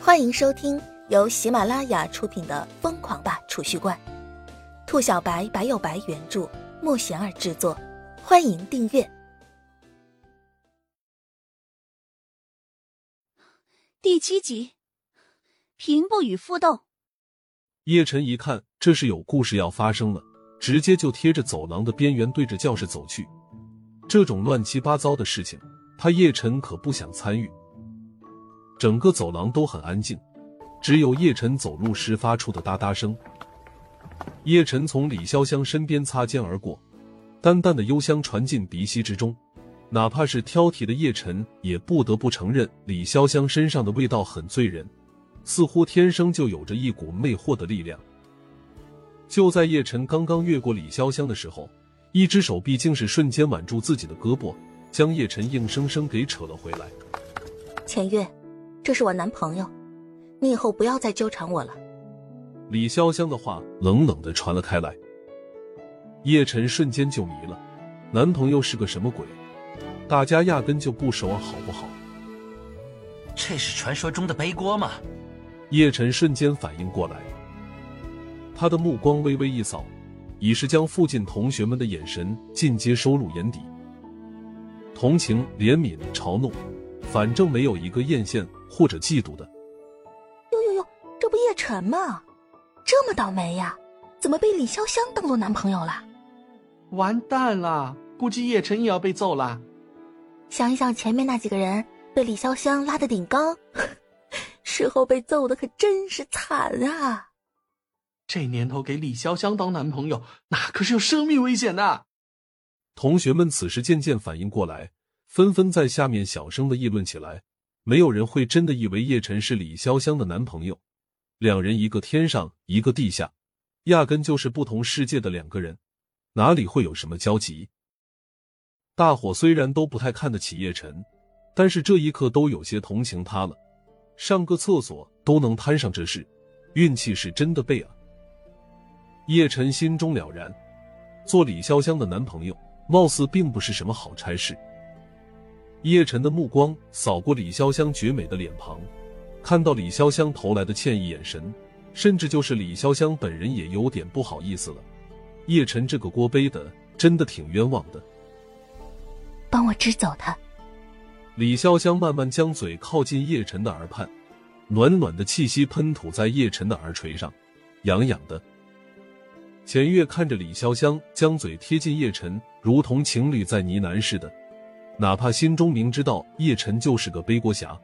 欢迎收听由喜马拉雅出品的《疯狂吧储蓄罐》，兔小白白有白原著，莫贤儿制作。欢迎订阅第七集。平不与夫斗。叶晨一看这是有故事要发生了，直接就贴着走廊的边缘对着教室走去。这种乱七八糟的事情，他叶晨可不想参与。整个走廊都很安静，只有叶晨走路时发出的哒哒声。叶晨从李潇湘身边擦肩而过，淡淡的幽香传进鼻息之中。哪怕是挑剔的叶晨，也不得不承认李潇湘身上的味道很醉人，似乎天生就有着一股魅惑的力量。就在叶晨刚刚越过李潇湘的时候，一只手臂竟是瞬间挽住自己的胳膊，将叶晨硬生生给扯了回来。钱月，这是我男朋友，你以后不要再纠缠我了。李潇湘的话冷冷的传了开来，叶晨瞬间就迷了，男朋友是个什么鬼？大家压根就不熟啊，好不好？这是传说中的背锅吗？叶晨瞬间反应过来，他的目光微微一扫，已是将附近同学们的眼神尽皆收入眼底，同情、怜悯、嘲弄，反正没有一个艳羡或者嫉妒的。哟哟哟，这不叶晨吗？这么倒霉呀？怎么被李潇湘当做男朋友了？完蛋了，估计叶晨也要被揍了。想一想前面那几个人被李潇湘拉的顶缸，事后被揍的可真是惨啊！这年头给李潇湘当男朋友，那可是有生命危险的。同学们此时渐渐反应过来，纷纷在下面小声的议论起来。没有人会真的以为叶晨是李潇湘的男朋友，两人一个天上，一个地下，压根就是不同世界的两个人，哪里会有什么交集？大伙虽然都不太看得起叶晨，但是这一刻都有些同情他了。上个厕所都能摊上这事，运气是真的背啊！叶晨心中了然，做李潇湘的男朋友，貌似并不是什么好差事。叶晨的目光扫过李潇湘绝美的脸庞，看到李潇湘投来的歉意眼神，甚至就是李潇湘本人也有点不好意思了。叶晨这个锅背的，真的挺冤枉的。帮我支走他。李潇湘慢慢将嘴靠近叶晨的耳畔，暖暖的气息喷吐在叶晨的耳垂上，痒痒的。钱月看着李潇湘将嘴贴近叶晨，如同情侣在呢喃似的，哪怕心中明知道叶晨就是个背锅侠，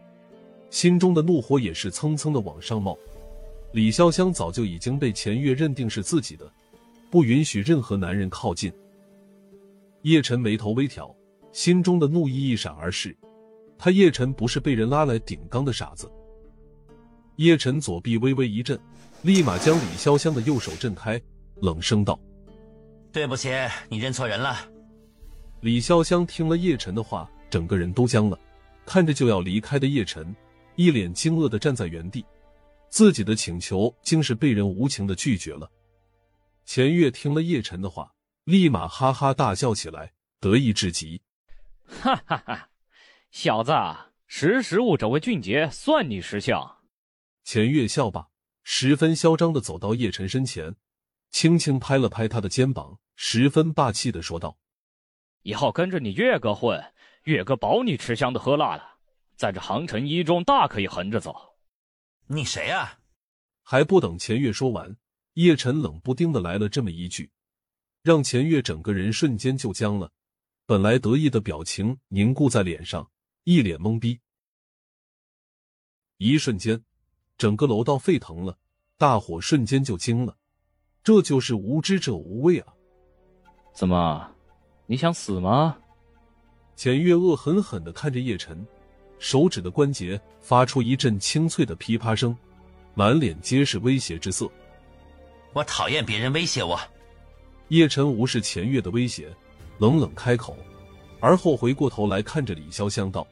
心中的怒火也是蹭蹭的往上冒。李潇湘早就已经被钱月认定是自己的，不允许任何男人靠近。叶晨眉头微挑。心中的怒意一闪而逝，他叶晨不是被人拉来顶缸的傻子。叶晨左臂微微一震，立马将李潇湘的右手震开，冷声道：“对不起，你认错人了。”李潇湘听了叶晨的话，整个人都僵了，看着就要离开的叶晨，一脸惊愕的站在原地，自己的请求竟是被人无情的拒绝了。钱月听了叶晨的话，立马哈哈大笑起来，得意至极。哈哈哈，小子，识时务者为俊杰，算你识相。钱月笑罢，十分嚣张的走到叶晨身前，轻轻拍了拍他的肩膀，十分霸气的说道：“以后跟着你岳哥混，岳哥保你吃香的喝辣的，在这航城一中大可以横着走。”你谁啊？还不等钱月说完，叶晨冷不丁的来了这么一句，让钱月整个人瞬间就僵了。本来得意的表情凝固在脸上，一脸懵逼。一瞬间，整个楼道沸腾了，大伙瞬间就惊了。这就是无知者无畏啊！怎么，你想死吗？钱月恶狠狠的看着叶晨，手指的关节发出一阵清脆的噼啪声，满脸皆是威胁之色。我讨厌别人威胁我。叶晨无视钱月的威胁。冷冷开口，而后回过头来看着李潇湘道：“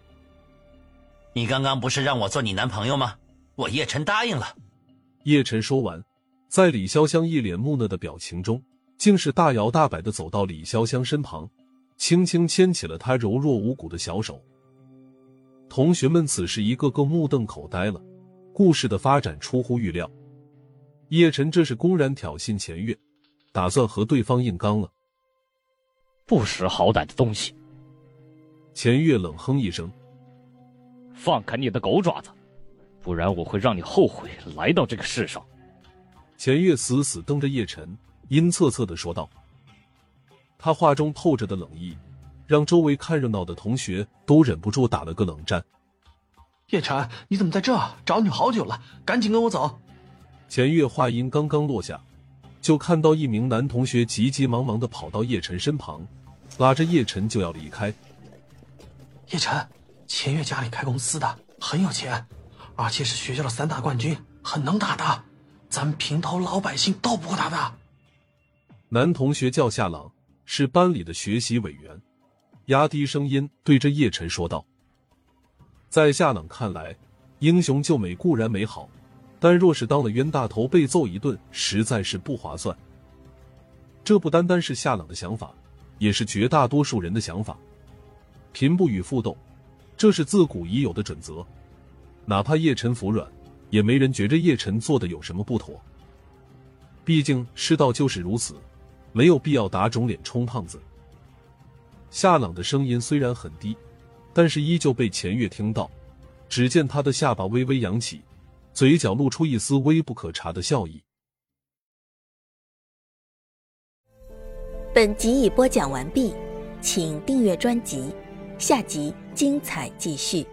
你刚刚不是让我做你男朋友吗？我叶晨答应了。”叶晨说完，在李潇湘一脸木讷的表情中，竟是大摇大摆的走到李潇湘身旁，轻轻牵起了她柔弱无骨的小手。同学们此时一个个目瞪口呆了，故事的发展出乎预料。叶晨这是公然挑衅钱月，打算和对方硬刚了。不识好歹的东西！钱月冷哼一声：“放开你的狗爪子，不然我会让你后悔来到这个世上。”钱月死死瞪着叶晨，阴恻恻的说道。他话中透着的冷意，让周围看热闹的同学都忍不住打了个冷战。叶晨，你怎么在这？找你好久了，赶紧跟我走。钱月话音刚刚落下，就看到一名男同学急急忙忙的跑到叶晨身旁，拉着叶晨就要离开。叶晨，钱月家里开公司的，很有钱，而且是学校的散打冠军，很能打的，咱们平头老百姓斗不过他的。男同学叫夏朗。是班里的学习委员，压低声音对着叶晨说道：“在夏朗看来，英雄救美固然美好，但若是当了冤大头被揍一顿，实在是不划算。这不单单是夏朗的想法，也是绝大多数人的想法。贫不与富斗，这是自古已有的准则。哪怕叶晨服软，也没人觉着叶晨做的有什么不妥。毕竟世道就是如此。”没有必要打肿脸充胖子。夏朗的声音虽然很低，但是依旧被钱月听到。只见他的下巴微微扬起，嘴角露出一丝微不可察的笑意。本集已播讲完毕，请订阅专辑，下集精彩继续。